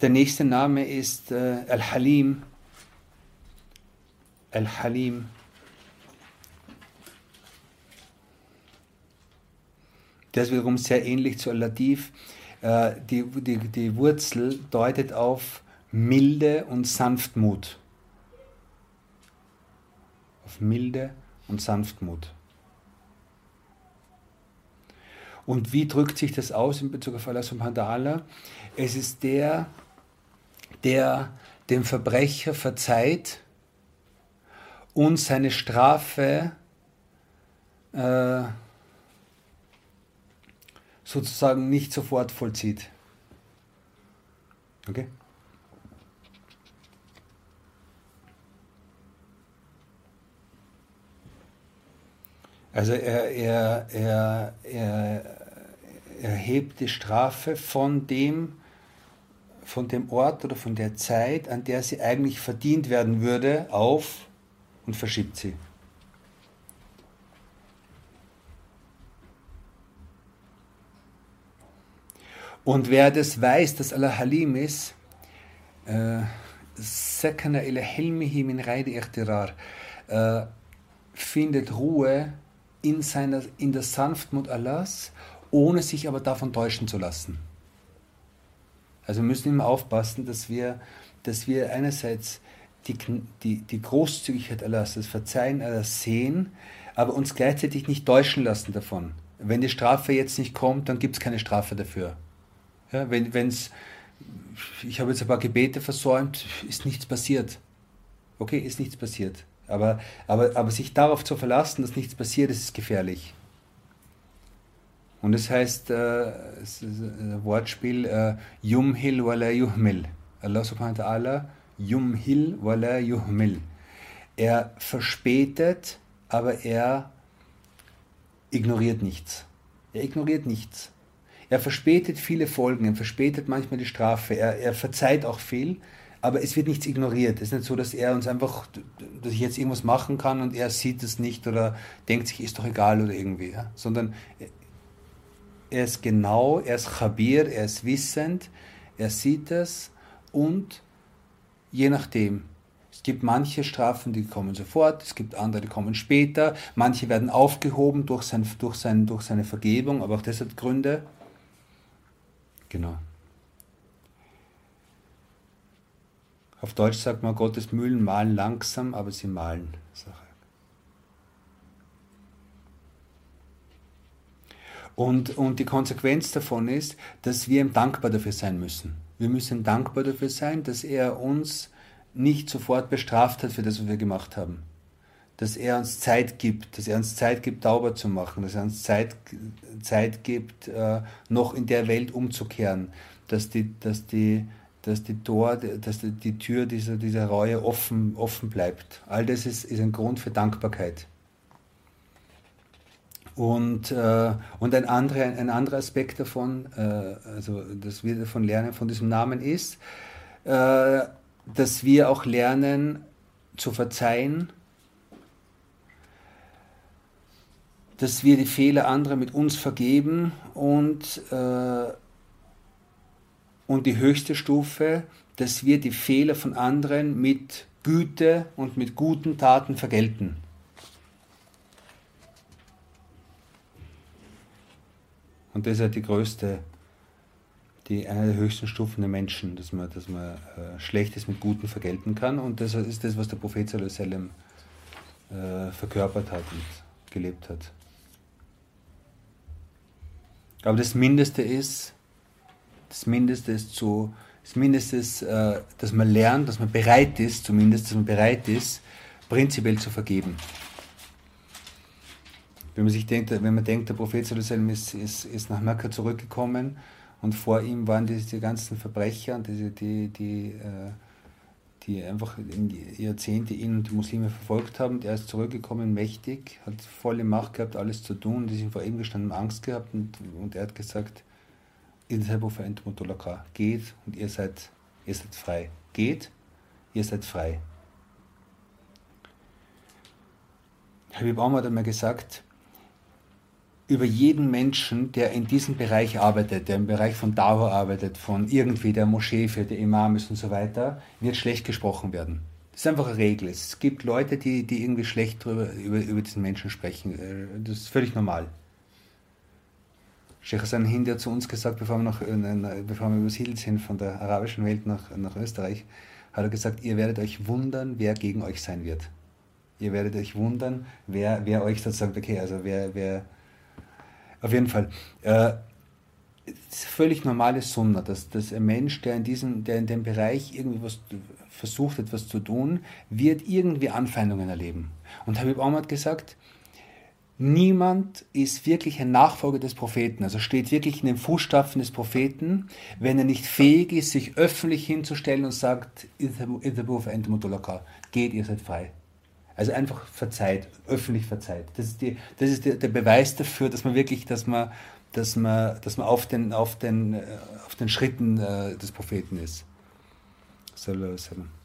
Der nächste Name ist äh, Al-Halim. Al-Halim. Ist wiederum sehr ähnlich zu Al-Latif. Äh, die, die, die Wurzel deutet auf Milde und Sanftmut. Auf Milde und Sanftmut. Und wie drückt sich das aus in Bezug auf Allah subhanahu? Es ist der, der dem Verbrecher verzeiht und seine Strafe äh, sozusagen nicht sofort vollzieht. Okay? Also er, er, er, er, er hebt die Strafe von dem, von dem Ort oder von der Zeit, an der sie eigentlich verdient werden würde, auf und verschiebt sie. Und wer das weiß, dass Allah Halim ist, äh, Sakana ila hilmihi min ghairi ikhtirar, äh, findet Ruhe in, seiner, in der Sanftmut Allahs, ohne sich aber davon täuschen zu lassen. Also wir müssen immer aufpassen, dass wir, dass wir einerseits die, die, die Großzügigkeit Allahs, das Verzeihen Allahs sehen, aber uns gleichzeitig nicht täuschen lassen davon. Wenn die Strafe jetzt nicht kommt, dann gibt es keine Strafe dafür. Ja, wenn es, ich habe jetzt ein paar Gebete versäumt, ist nichts passiert. Okay, ist nichts passiert. Aber, aber, aber sich darauf zu verlassen, dass nichts passiert, das ist gefährlich. Und das heißt, äh, das ein Wortspiel, äh, Yumhil wala yuhmil. Allah subhanahu wa ta'ala, Yumhil wala yuhmil. Er verspätet, aber er ignoriert nichts. Er ignoriert nichts. Er verspätet viele Folgen, er verspätet manchmal die Strafe, er, er verzeiht auch viel, aber es wird nichts ignoriert. Es ist nicht so, dass er uns einfach, dass ich jetzt irgendwas machen kann und er sieht es nicht oder denkt sich, ist doch egal oder irgendwie, ja? sondern er ist genau, er ist Chabir, er ist wissend, er sieht es und je nachdem, es gibt manche Strafen, die kommen sofort, es gibt andere, die kommen später, manche werden aufgehoben durch, sein, durch, sein, durch seine Vergebung, aber auch das hat Gründe. Genau. Auf Deutsch sagt man, Gottes Mühlen malen langsam, aber sie malen. Und, und die Konsequenz davon ist, dass wir ihm dankbar dafür sein müssen. Wir müssen dankbar dafür sein, dass er uns nicht sofort bestraft hat für das, was wir gemacht haben. Dass er uns Zeit gibt, dass er uns Zeit gibt, sauber zu machen, dass er uns Zeit, Zeit gibt, äh, noch in der Welt umzukehren, dass die, dass die, dass die, Tor, dass die, Tür dieser, dieser Reue offen, offen bleibt. All das ist, ist ein Grund für Dankbarkeit. Und, äh, und ein, anderer, ein anderer Aspekt davon, äh, also dass wir davon lernen, von diesem Namen ist, äh, dass wir auch lernen zu verzeihen, dass wir die Fehler anderer mit uns vergeben und, äh, und die höchste Stufe, dass wir die Fehler von anderen mit Güte und mit guten Taten vergelten. Und das ist halt die größte, die eine der höchsten Stufen der Menschen, dass man, dass man äh, Schlechtes mit Guten vergelten kann. Und das ist das, was der Prophet Sallallahu äh, verkörpert hat und gelebt hat. Aber das Mindeste ist, das Mindeste ist so, das Mindeste ist, äh, dass man lernt, dass man bereit ist, zumindest, dass man bereit ist, prinzipiell zu vergeben. Wenn man sich denkt, wenn man denkt, der Prophet ist, ist, ist nach Mekka zurückgekommen und vor ihm waren diese ganzen Verbrecher diese, die, die, äh, die einfach Jahrzehnte ihn und die Muslime verfolgt haben. Der ist zurückgekommen, mächtig, hat volle Macht gehabt, alles zu tun. Die sind vor ihm gestanden, Angst gehabt und, und er hat gesagt, geht und ihr seid, ihr seid frei. Geht ihr seid frei. Habib Omar hat einmal gesagt, über jeden Menschen, der in diesem Bereich arbeitet, der im Bereich von Dauer arbeitet, von irgendwie der Moschee für die Imams und so weiter, wird schlecht gesprochen werden. Das ist einfach eine Regel. Es gibt Leute, die, die irgendwie schlecht drüber, über, über diesen Menschen sprechen. Das ist völlig normal. Sheikh Hassan Hindi hat zu uns gesagt, bevor wir, noch, bevor wir übersiedelt sind von der arabischen Welt nach, nach Österreich, hat er gesagt, ihr werdet euch wundern, wer gegen euch sein wird. Ihr werdet euch wundern, wer, wer euch sozusagen, okay, also wer, wer, auf jeden Fall. Äh, völlig normales Sunna, dass, dass ein Mensch, der in, diesem, der in dem Bereich irgendwie was versucht, etwas zu tun, wird irgendwie Anfeindungen erleben. Und Habib hat gesagt, niemand ist wirklich ein Nachfolger des Propheten, also steht wirklich in den Fußstapfen des Propheten, wenn er nicht fähig ist, sich öffentlich hinzustellen und sagt, geht, ihr seid frei. Also einfach verzeiht, öffentlich verzeiht. Das ist, die, das ist der, der Beweis dafür, dass man wirklich, dass man, dass man, dass man auf, den, auf, den, äh, auf den Schritten äh, des Propheten ist. Sallallahu alaihi wasallam.